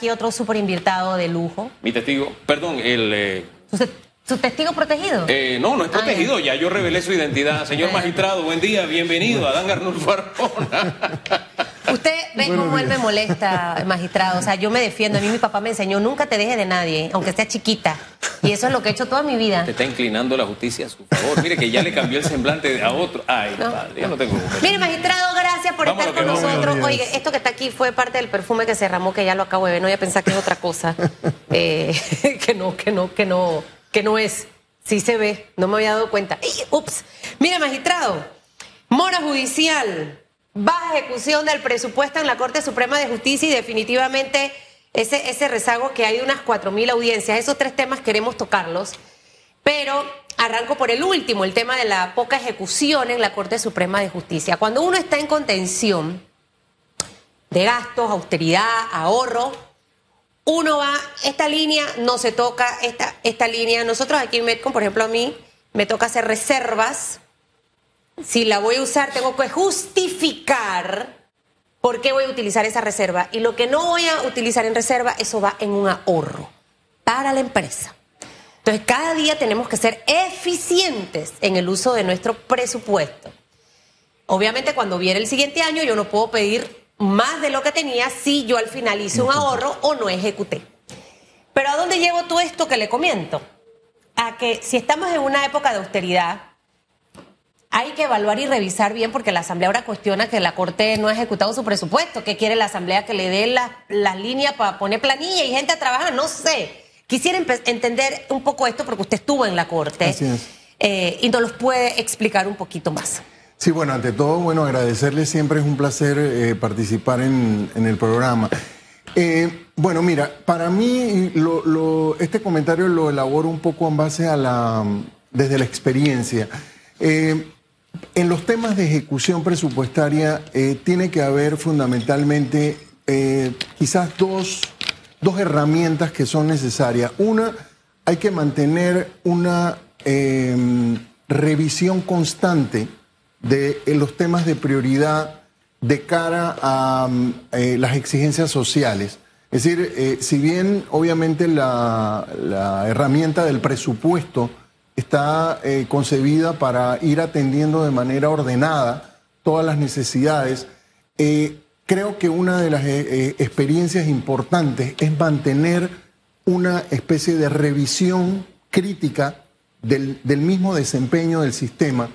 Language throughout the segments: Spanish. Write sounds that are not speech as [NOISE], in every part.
aquí otro súper invitado de lujo. Mi testigo, perdón, el... eh, ¿Su, su testigo protegido? eh, no, no es Ah, protegido, ya yo revelé su identidad. Señor magistrado, buen día, bienvenido a Dan Arnulfo Arjona. [LAUGHS] Usted ve cómo él me molesta, magistrado. O sea, yo me defiendo. A mí mi papá me enseñó, nunca te dejes de nadie, aunque sea chiquita. Y eso es lo que he hecho toda mi vida. Te está inclinando la justicia a su favor. Mire que ya le cambió el semblante a otro. Ay, No. padre, ya no tengo... Mire, magistrado, gracias por Vamos estar con vamos. nosotros. Oye, esto que está aquí fue parte del perfume que se derramó, que ya lo acabo de ver. No voy a pensar que es otra cosa. [LAUGHS] Eh, [LAUGHS] que no, que no, que no, que no es. Sí se ve, no me había dado cuenta. Ups. Mire, magistrado, mora judicial, baja ejecución del presupuesto en la Corte Suprema de Justicia y definitivamente ese, ese rezago que hay de unas 4.000 audiencias. Esos tres temas queremos tocarlos. Pero arranco por el último, el tema de la poca ejecución en la Corte Suprema de Justicia. Cuando uno está en contención de gastos, austeridad, ahorro, uno va, esta línea no se toca, esta, esta línea, nosotros aquí en Metcon, por ejemplo, a mí me toca hacer reservas. Si la voy a usar, tengo que justificar por qué voy a utilizar esa reserva. Y lo que no voy a utilizar en reserva, eso va en un ahorro para la empresa. Entonces, cada día tenemos que ser eficientes en el uso de nuestro presupuesto. Obviamente, cuando viene el siguiente año, yo no puedo pedir más de lo que tenía si yo al final hice un ahorro o no ejecuté. Pero ¿a dónde llevo todo esto que le comento? A que si estamos en una época de austeridad, hay que evaluar y revisar bien porque la Asamblea ahora cuestiona que la Corte no ha ejecutado su presupuesto. ¿Qué quiere la Asamblea? Que le dé las las líneas para poner planilla y gente a trabajar. No sé. Quisiera entender un poco esto porque usted estuvo en la Corte Así es. eh, y nos los puede explicar un poquito más. Sí, bueno, ante todo, bueno, agradecerle siempre es un placer eh, participar en, en el programa. Eh, bueno, mira, para mí lo- lo- este comentario lo elaboro un poco en base a la, desde la experiencia. Eh, en los temas de ejecución presupuestaria eh, tiene que haber fundamentalmente eh, quizás dos, dos herramientas que son necesarias. Una, hay que mantener una eh, revisión constante de los temas de prioridad de cara a mm, las exigencias sociales. Es decir, si bien obviamente la herramienta del presupuesto está eh, concebida para ir atendiendo de manera ordenada todas las necesidades, eh, creo que una de las eh, experiencias importantes es mantener una especie de revisión crítica del, del mismo desempeño del sistema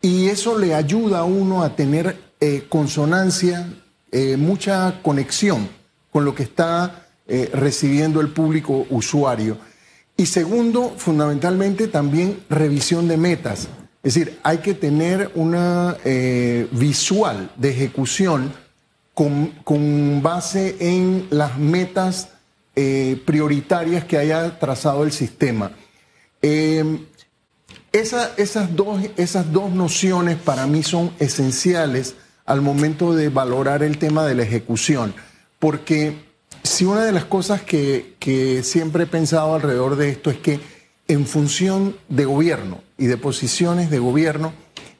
y eso le ayuda a uno a tener consonancia, mucha conexión con lo que está recibiendo el público usuario. Y segundo, fundamentalmente también revisión de metas. Es decir, hay que tener una eh, visual de ejecución con, con base en las metas eh, prioritarias que haya trazado el sistema. Esa- esas, dos, esas dos nociones para mí son esenciales al momento de valorar el tema de la ejecución, porque si una de las cosas que, que siempre he pensado alrededor de esto es que en función de gobierno y de posiciones de gobierno,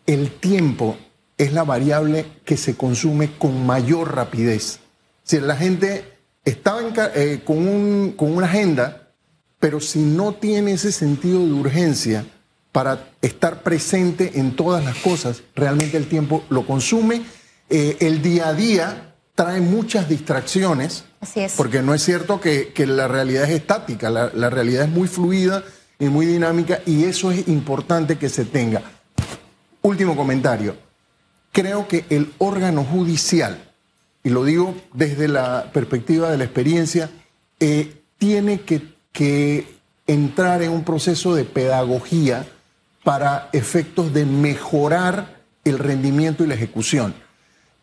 el tiempo es la variable que se consume con mayor rapidez. Si la gente estaba eh, con, un- con una agenda, pero si no tiene ese sentido de urgencia para estar presente en todas las cosas, realmente el tiempo lo consume. Eh, el día a día trae muchas distracciones, Así es. porque no es cierto que, la realidad es estática, la, realidad es muy fluida y muy dinámica y eso es importante que se tenga. Último comentario. Creo que el órgano judicial, y lo digo desde la perspectiva de la experiencia, eh, tiene que entrar en un proceso de pedagogía para efectos de mejorar el rendimiento y la ejecución.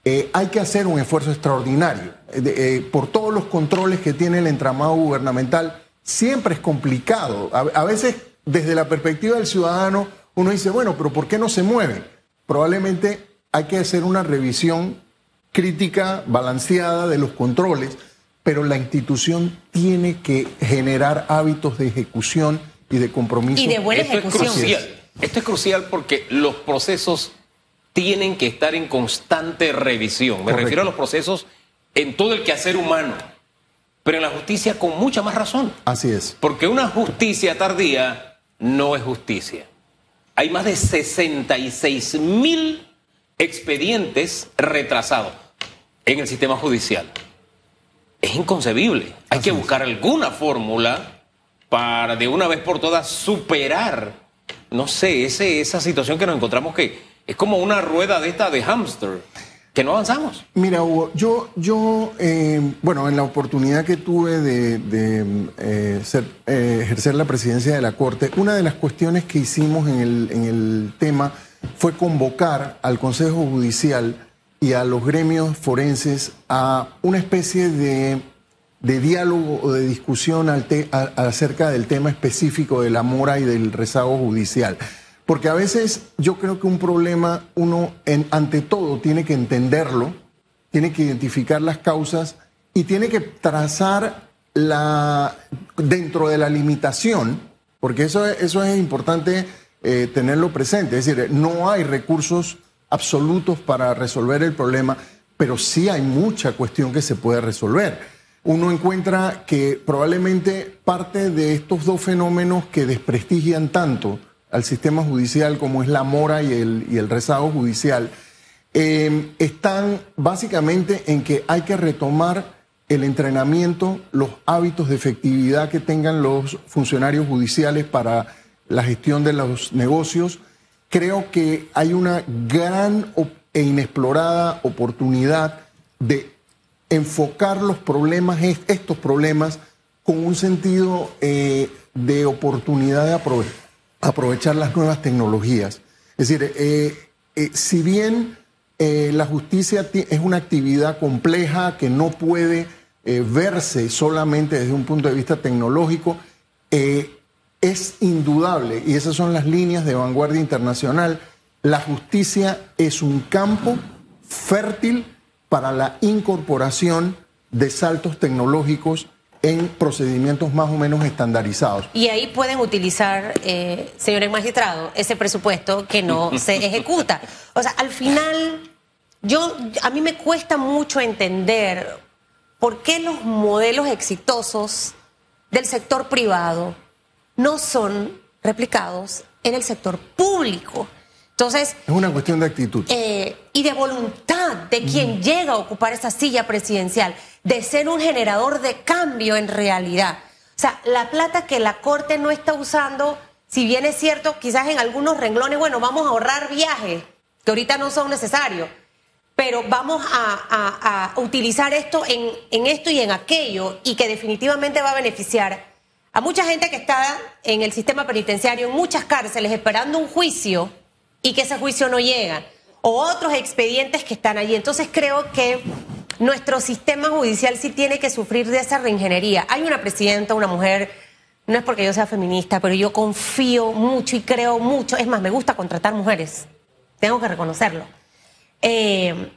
Eh, hay que hacer un esfuerzo extraordinario. Eh, de- eh, por todos los controles que tiene el entramado gubernamental, siempre es complicado. A, a veces, desde la perspectiva del ciudadano, uno dice, bueno, pero ¿por qué no se mueven? Probablemente hay que hacer una revisión crítica, balanceada de los controles, pero la institución tiene que generar hábitos de ejecución y de compromiso. Y de buena Esto es ejecución. crucial. Esto es crucial porque los procesos tienen que estar en constante revisión. Me Correcto. refiero a los procesos en todo el quehacer humano. pero en la justicia con mucha más razón. Así es. Porque una justicia tardía no es justicia. Hay más de 66 mil expedientes retrasados en el sistema judicial. Es inconcebible. Hay que buscar alguna fórmula para de una vez por todas superar, no sé, ese, esa situación que nos encontramos que es como una rueda de esta de hámster, que no avanzamos. Mira, Hugo, yo, yo eh, bueno, en la oportunidad que tuve de, eh, eh, ejercer la presidencia de la Corte, una de las cuestiones que hicimos en el, tema fue convocar al Consejo Judicial y a los gremios forenses a una especie de, diálogo o de discusión acerca del tema específico de la mora y del rezago judicial. Porque a veces yo creo que un problema uno, ante todo, tiene que entenderlo, tiene que identificar las causas y tiene que trazar la, dentro de la limitación, porque eso, eso es importante eh, tenerlo presente. Es decir, no hay recursos absolutos para resolver el problema, pero sí hay mucha cuestión que se puede resolver. Uno encuentra que probablemente parte de estos dos fenómenos que desprestigian tanto al sistema judicial como es la mora y el, rezago judicial, eh, están básicamente en que hay que retomar el entrenamiento, los hábitos de efectividad que tengan los funcionarios judiciales para la gestión de los negocios, creo que hay una gran e inexplorada oportunidad de enfocar los problemas, estos problemas, con un sentido eh, de oportunidad de aprovechar las nuevas tecnologías. Es decir, eh, eh, si bien la justicia es una actividad compleja que no puede verse solamente desde un punto de vista tecnológico, es indudable, y esas son las líneas de vanguardia internacional, la justicia es un campo fértil para la incorporación de saltos tecnológicos en procedimientos más o menos estandarizados. Y ahí pueden utilizar, eh, señores magistrados, ese presupuesto que no [LAUGHS] se ejecuta. O sea, al final, yo, a mí me cuesta mucho entender por qué los modelos exitosos del sector privado no son replicados en el sector público. Entonces. Es una cuestión de actitud. Eh, y de voluntad de quien llega a ocupar esa silla presidencial, de ser un generador de cambio en realidad. O sea, la plata que la Corte no está usando, si bien es cierto, quizás en algunos renglones, bueno, vamos a ahorrar viajes, que ahorita no son necesarios, pero vamos a, utilizar esto en, esto y en aquello, y que definitivamente va a beneficiar a mucha gente que está en el sistema penitenciario, en muchas cárceles, esperando un juicio y que ese juicio no llega, o otros expedientes que están allí. Entonces creo que nuestro sistema judicial sí tiene que sufrir de esa reingeniería. Hay una presidenta, una mujer, no es porque yo sea feminista, pero yo confío mucho y creo mucho, es más, me gusta contratar mujeres, tengo que reconocerlo. Eh,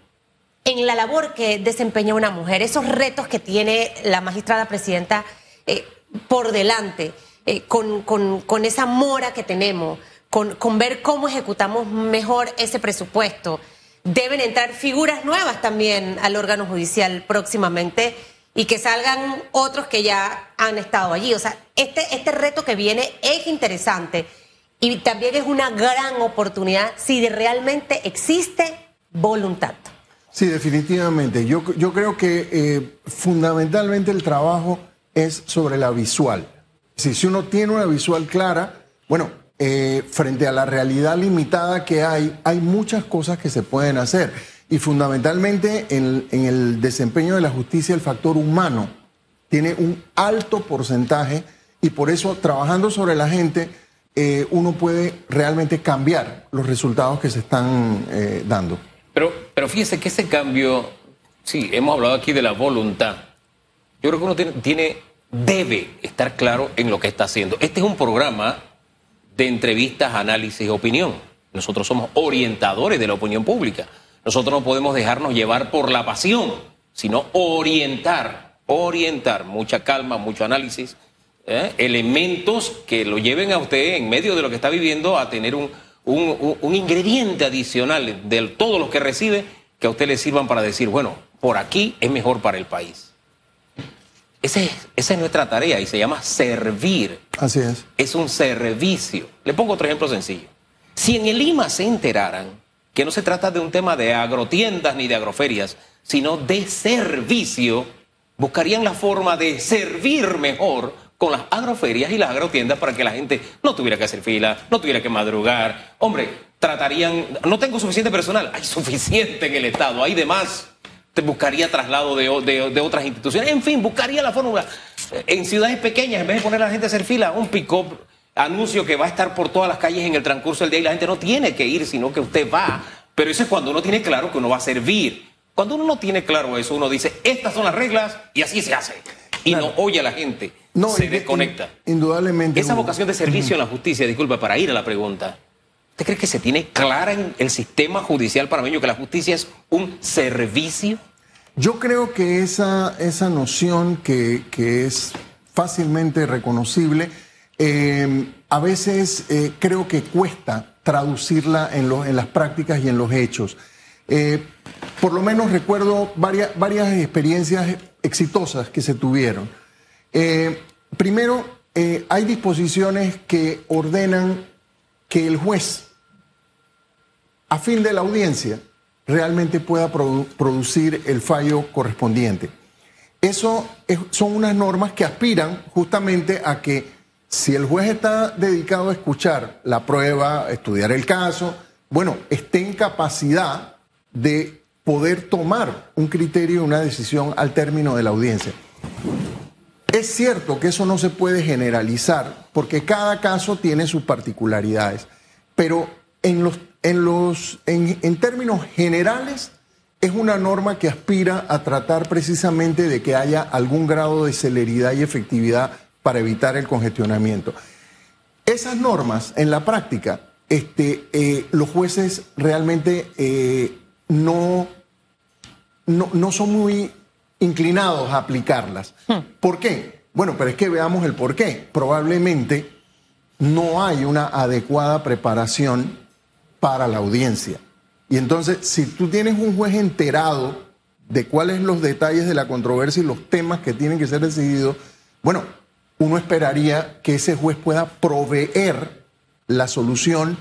en la labor que desempeña una mujer, esos retos que tiene la magistrada presidenta, eh, por delante, eh, con, esa mora que tenemos, con, ver cómo ejecutamos mejor ese presupuesto. Deben entrar figuras nuevas también al órgano judicial próximamente y que salgan otros que ya han estado allí. O sea, este, este reto que viene es interesante y también es una gran oportunidad si realmente existe voluntad. Sí, definitivamente. Yo, yo creo que eh, fundamentalmente el trabajo es sobre la visual. Si, si uno tiene una visual clara, bueno, eh, frente a la realidad limitada que hay, hay muchas cosas que se pueden hacer. Y fundamentalmente en, el desempeño de la justicia el factor humano tiene un alto porcentaje y por eso trabajando sobre la gente eh, uno puede realmente cambiar los resultados que se están eh, dando. Pero, pero fíjese que ese cambio, sí, hemos hablado aquí de la voluntad, yo creo que uno tiene, debe estar claro en lo que está haciendo. Este es un programa de entrevistas, análisis opinión. Nosotros somos orientadores de la opinión pública. Nosotros no podemos dejarnos llevar por la pasión, sino orientar, orientar, mucha calma, mucho análisis, ¿eh? elementos que lo lleven a usted en medio de lo que está viviendo a tener un, un ingrediente adicional de todos los que recibe que a usted le sirvan para decir, bueno, por aquí es mejor para el país. Esa es nuestra tarea y se llama servir. Así es. Es un servicio. Le pongo otro ejemplo sencillo. Si en el Lima se enteraran que no se trata de un tema de agrotiendas ni de agroferias, sino de servicio, buscarían la forma de servir mejor con las agroferias y las agrotiendas para que la gente no tuviera que hacer fila, no tuviera que madrugar. Hombre, tratarían, no tengo suficiente personal, hay suficiente en el Estado, hay demás buscaría traslado de, otras instituciones. En fin, buscaría la fórmula. En ciudades pequeñas, en vez de poner a la gente a hacer fila, un pick-up, anuncio que va a estar por todas las calles en el transcurso del día y la gente no tiene que ir, sino que usted va. Pero eso es cuando uno tiene claro que uno va a servir. Cuando uno no tiene claro eso, uno dice, estas son las reglas y así se hace. Y no oye a la gente, no, se desconecta. indudablemente. Esa vocación de servicio en la justicia, disculpa, para ir a la pregunta. ¿Usted cree que se tiene clara en el sistema judicial panameño que la justicia es un servicio? Yo creo que esa, esa noción que, es fácilmente reconocible, eh, a veces eh, creo que cuesta traducirla en, en, las prácticas y en los hechos. Eh, por lo menos recuerdo varias, varias experiencias exitosas que se tuvieron. primero, hay disposiciones que ordenan que el juez a fin de la audiencia realmente pueda producir el fallo correspondiente. Eso son unas normas que aspiran justamente a que si el juez está dedicado a escuchar la prueba, estudiar el caso, bueno, esté en capacidad de poder tomar un criterio y una decisión al término de la audiencia. Es cierto que eso no se puede generalizar porque cada caso tiene sus particularidades, pero en los en, los, en, términos generales, es una norma que aspira a tratar precisamente de que haya algún grado de celeridad y efectividad para evitar el congestionamiento. Esas normas, en la práctica, este, eh, los jueces realmente eh, no, no, no, son muy inclinados a aplicarlas. Hmm. ¿Por qué? Bueno, pero es que veamos el por qué. Probablemente no hay una adecuada preparación para la audiencia. Y entonces, si tú tienes un juez enterado de cuáles los detalles de la controversia y los temas que tienen que ser decididos, bueno, uno esperaría que ese juez pueda proveer la solución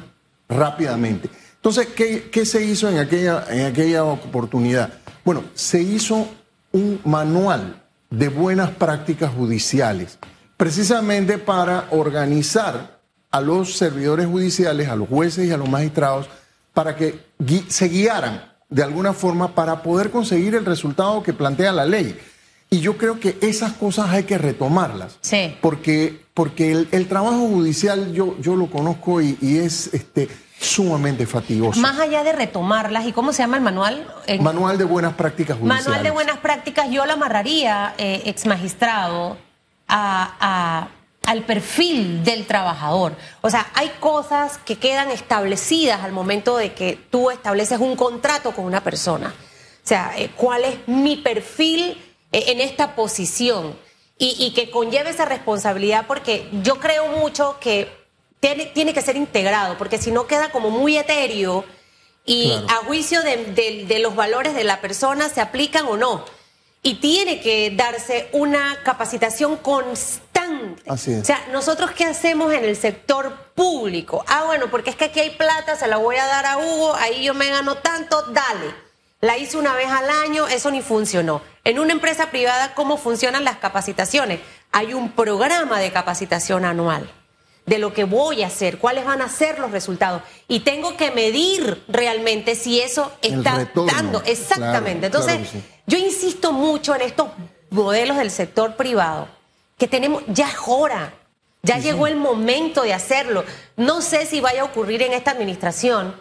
rápidamente. Entonces, ¿qué, qué se hizo en aquella, en aquella oportunidad? Bueno, se hizo un manual de buenas prácticas judiciales, precisamente para organizar a los servidores judiciales, a los jueces y a los magistrados, para que se guiaran de alguna forma para poder conseguir el resultado que plantea la ley. Y yo creo que esas cosas hay que retomarlas. Sí. Porque, porque el, trabajo judicial yo, yo lo conozco y, es este, sumamente fatigoso. Más allá de retomarlas, ¿y cómo se llama el manual? Manual de buenas prácticas judiciales. Manual de buenas prácticas, yo lo amarraría, eh, ex magistrado, a al perfil del trabajador. O sea, hay cosas que quedan establecidas al momento de que tú estableces un contrato con una persona. O sea, eh, cuál es mi perfil eh, en esta posición y, que conlleve esa responsabilidad, porque yo creo mucho que tiene, tiene que ser integrado, porque si no queda como muy etéreo y a juicio de los valores de la persona se aplican o no y tiene que darse una capacitación constante. Así es. O sea, nosotros qué hacemos en el sector público? Ah, bueno, porque es que aquí hay plata, se la voy a dar a Hugo, ahí yo me gano tanto, dale. La hice una vez al año, eso ni funcionó. En una empresa privada, ¿cómo funcionan las capacitaciones? Hay un programa de capacitación anual de lo que voy a hacer, cuáles van a ser los resultados. Y tengo que medir realmente si eso está dando. Exactamente. Entonces, yo insisto mucho en estos modelos del sector privado, que tenemos, ya es hora, ya llegó el momento de hacerlo. No sé si vaya a ocurrir en esta administración,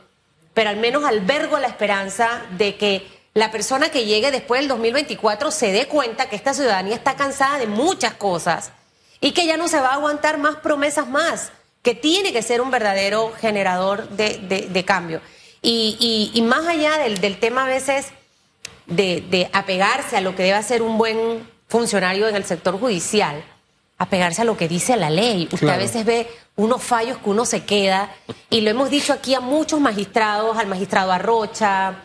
pero al menos albergo la esperanza de que la persona que llegue después del 2024 se dé cuenta que esta ciudadanía está cansada de muchas cosas y que ya no se va a aguantar más promesas más, que tiene que ser un verdadero generador de, cambio. Y, más allá del, tema a veces de, apegarse a lo que debe ser un buen funcionario en el sector judicial, apegarse a lo que dice la ley. Usted a veces ve unos fallos que uno se queda, y lo hemos dicho aquí a muchos magistrados, al magistrado Arrocha,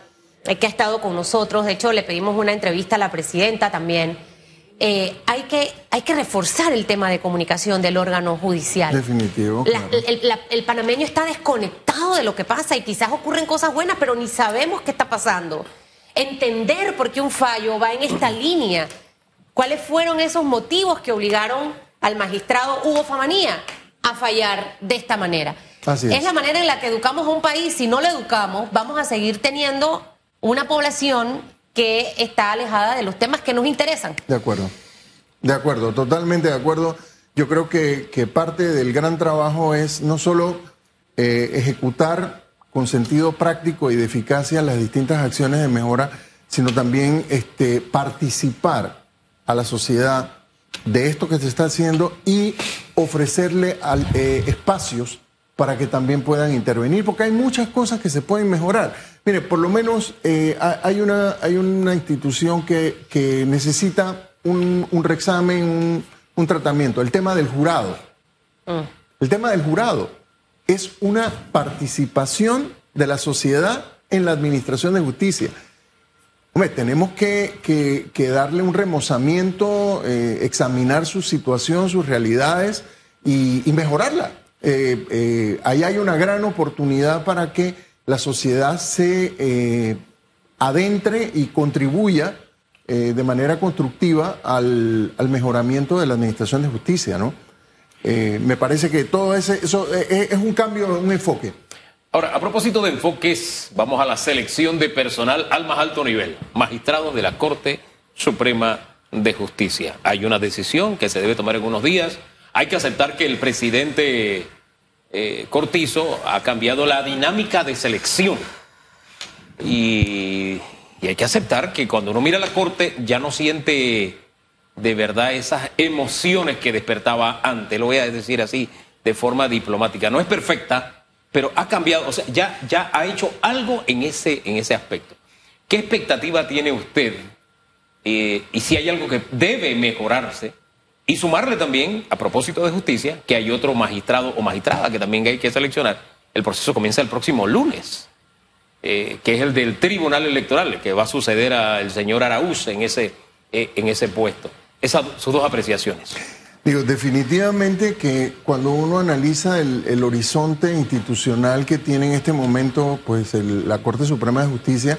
eh, que ha estado con nosotros, de hecho le pedimos una entrevista a la presidenta también eh, hay, que, hay que reforzar el tema de comunicación del órgano judicial. Definitivo. La- claro. el, la- el panameño está desconectado de lo que pasa y quizás ocurren cosas buenas, pero ni sabemos qué está pasando. Entender por qué un fallo va en esta línea. ¿Cuáles fueron esos motivos que obligaron al magistrado Hugo Famanía a fallar de esta manera? Así es. la manera en la que educamos a un país. Si no lo educamos, vamos a seguir teniendo una población que está alejada de los temas que nos interesan. De acuerdo. De acuerdo, totalmente de acuerdo. Yo creo que, que parte del gran trabajo es no solo eh, ejecutar con sentido práctico y de eficacia las distintas acciones de mejora, sino también este, participar a la sociedad de esto que se está haciendo y ofrecerle al- eh, espacios para que también puedan intervenir, porque hay muchas cosas que se pueden mejorar. Mire, por lo menos eh, ha- hay, una, hay una institución que, que necesita un, un reexamen, un, un tratamiento, el tema del jurado. El tema del jurado es una participación de la sociedad en la administración de justicia. Hombre, tenemos que, darle un remozamiento, eh, examinar su situación, sus realidades y, mejorarla. Eh, eh, ahí hay una gran oportunidad para que la sociedad se eh, adentre y contribuya de manera constructiva al, mejoramiento de la administración de justicia, ¿no? Me parece que todo ese, eso es un cambio, un enfoque. Ahora, a propósito de enfoques, vamos a la selección de personal al más alto nivel, magistrados de la Corte Suprema de Justicia. Hay una decisión que se debe tomar en unos días. Hay que aceptar que el presidente eh, Cortizo ha cambiado la dinámica de selección. Y, y hay que aceptar que cuando uno mira la Corte ya no siente de verdad esas emociones que despertaba antes, lo voy a decir así de forma diplomática. No es perfecta, pero ha cambiado, o sea, ya, ya ha hecho algo en ese, en ese aspecto. ¿Qué expectativa tiene usted? Eh, y si hay algo que debe mejorarse, y sumarle también, a propósito de justicia, que hay otro magistrado o magistrada que también hay que seleccionar. El proceso comienza el próximo lunes, eh, que es el del Tribunal Electoral, que va a suceder al señor Araúz en ese, eh, en ese puesto. Esas sus dos apreciaciones. Digo, definitivamente que cuando uno analiza el, el horizonte institucional que tiene en este momento pues la Corte Suprema de Justicia,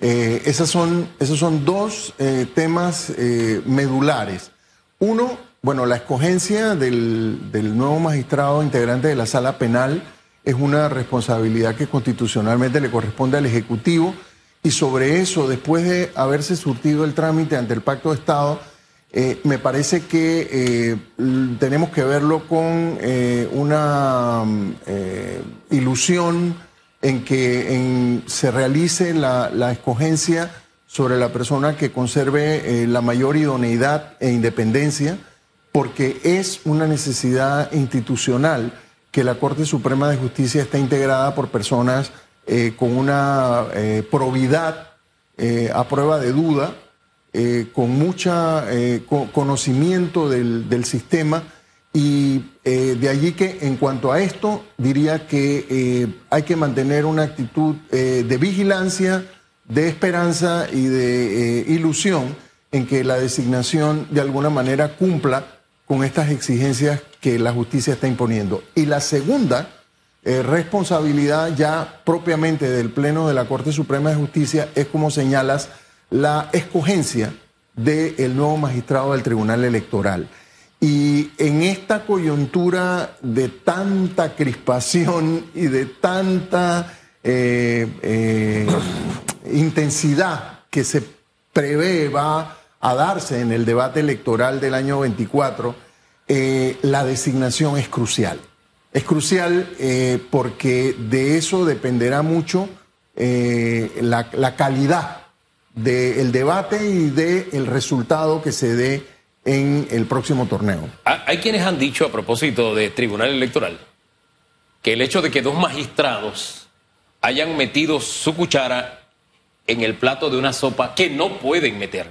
eh, esas son, esos son dos eh, temas eh, medulares. Uno, bueno, la escogencia del, del nuevo magistrado integrante de la sala penal es una responsabilidad que constitucionalmente le corresponde al Ejecutivo y sobre eso, después de haberse surtido el trámite ante el Pacto de Estado, eh, me parece que eh, tenemos que verlo con eh, una mm, ilusión en que se realice la, la escogencia sobre la persona que conserve la mayor idoneidad e independencia, porque es una necesidad institucional que la Corte Suprema de Justicia esté integrada por personas con una probidad a prueba de duda, eh, con mucha eh, co- conocimiento del, sistema y eh, de allí que en cuanto a esto diría que hay que mantener una actitud de vigilancia, de esperanza y de ilusión en que la designación de alguna manera cumpla con estas exigencias que la justicia está imponiendo. Y la segunda responsabilidad ya propiamente del Pleno de la Corte Suprema de Justicia es, como señalas, la escogencia del nuevo magistrado del Tribunal Electoral. Y en esta coyuntura de tanta crispación y de tanta eh, eh, intensidad que se prevé va a darse en el debate electoral del año 24, eh, la designación es crucial. Es crucial porque de eso dependerá mucho la calidad del debate y del resultado que se dé en el próximo torneo. Ha- Hay quienes han dicho a propósito de Tribunal Electoral que el hecho de que dos magistrados hayan metido su cuchara en el plato de una sopa que no pueden meter,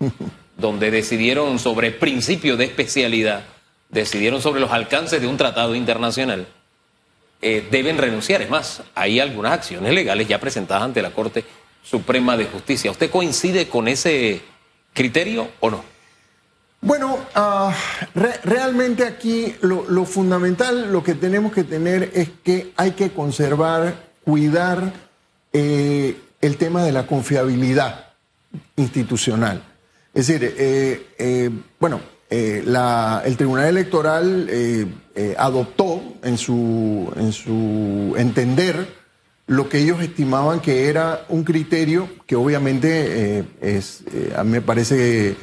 [LAUGHS] donde decidieron sobre principios de especialidad, decidieron sobre los alcances de un tratado internacional, eh, deben renunciar. Es más, hay algunas acciones legales ya presentadas ante la Corte Suprema de Justicia. ¿Usted coincide con ese criterio o no? Bueno, re realmente aquí lo, fundamental, lo que tenemos que tener es que hay que conservar, cuidar eh, el tema de la confiabilidad institucional. Es decir, eh, eh, bueno, el Tribunal Electoral adoptó en su, en su entender lo que ellos estimaban que era un criterio que obviamente es, a mí me parece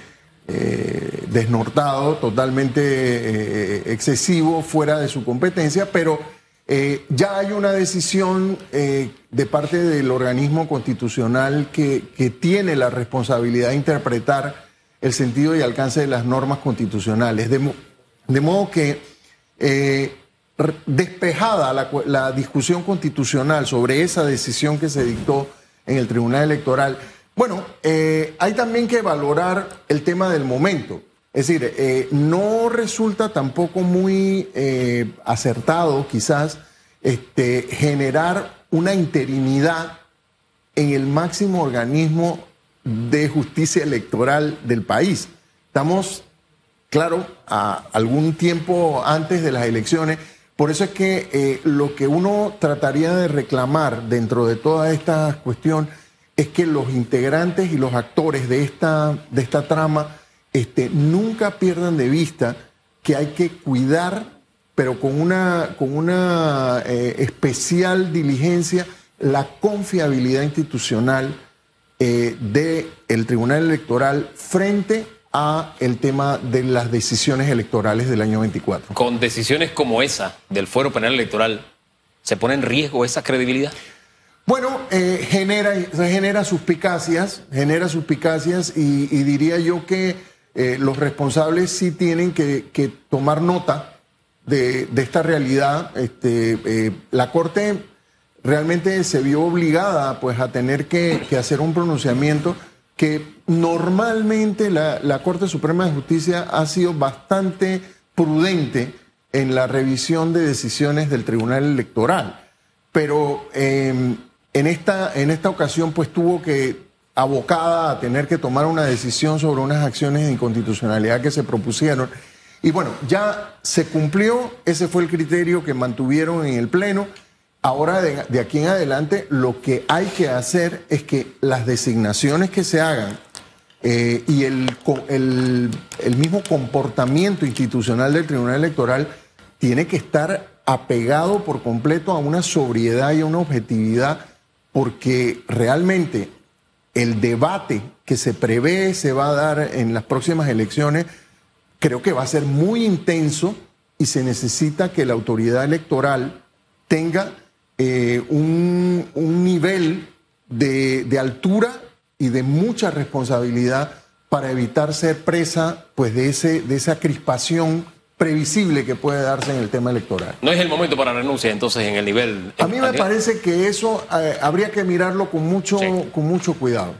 eh, desnortado, totalmente eh, excesivo, fuera de su competencia, pero eh, ya hay una decisión de parte del organismo constitucional que, tiene la responsabilidad de interpretar el sentido y alcance de las normas constitucionales. De, modo que, despejada la, discusión constitucional sobre esa decisión que se dictó en el Tribunal Electoral, bueno, eh, hay también que valorar el tema del momento. Es decir, eh, no resulta tampoco muy eh, acertado quizás este, generar una interinidad en el máximo organismo de justicia electoral del país. Estamos, claro, a algún tiempo antes de las elecciones. Por eso es que lo que uno trataría de reclamar dentro de toda esta cuestión es que los integrantes y los actores de esta, de esta trama este, nunca pierdan de vista que hay que cuidar, pero con una, con una eh, especial diligencia, la confiabilidad institucional eh, del Tribunal Electoral frente a el tema de las decisiones electorales del año 24. Con decisiones como esa del Fuero Penal Electoral, ¿se pone en riesgo esa credibilidad? Bueno, eh, genera, genera suspicacias, genera suspicacias y, diría yo que eh, los responsables sí tienen que, tomar nota de, esta realidad. Este, eh, la Corte realmente se vio obligada pues, a tener que, hacer un pronunciamiento que normalmente la, Corte Suprema de Justicia ha sido bastante prudente en la revisión de decisiones del Tribunal Electoral. Pero em, en esta, en esta ocasión pues tuvo que abocada a tener que tomar una decisión sobre unas acciones de inconstitucionalidad que se propusieron. Y bueno, ya se cumplió, ese fue el criterio que mantuvieron en el Pleno. Ahora, de, aquí en adelante, lo que hay que hacer es que las designaciones que se hagan eh, y el, el, mismo comportamiento institucional del Tribunal Electoral tiene que estar apegado por completo a una sobriedad y a una objetividad porque realmente el debate que se prevé se va a dar en las próximas elecciones, creo que va a ser muy intenso y se necesita que la autoridad electoral tenga eh, un, nivel de, de, altura y de mucha responsabilidad para evitar ser presa pues, de, ese, de esa crispación previsible que puede darse en el tema electoral. No es el momento para renuncia entonces en el nivel... A mí me parece que eso eh, habría que mirarlo con mucho, con mucho cuidado.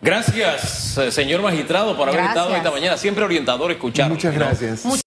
Gracias, señor magistrado, por haber estado esta mañana. Siempre orientador escuchar. Muchas gracias.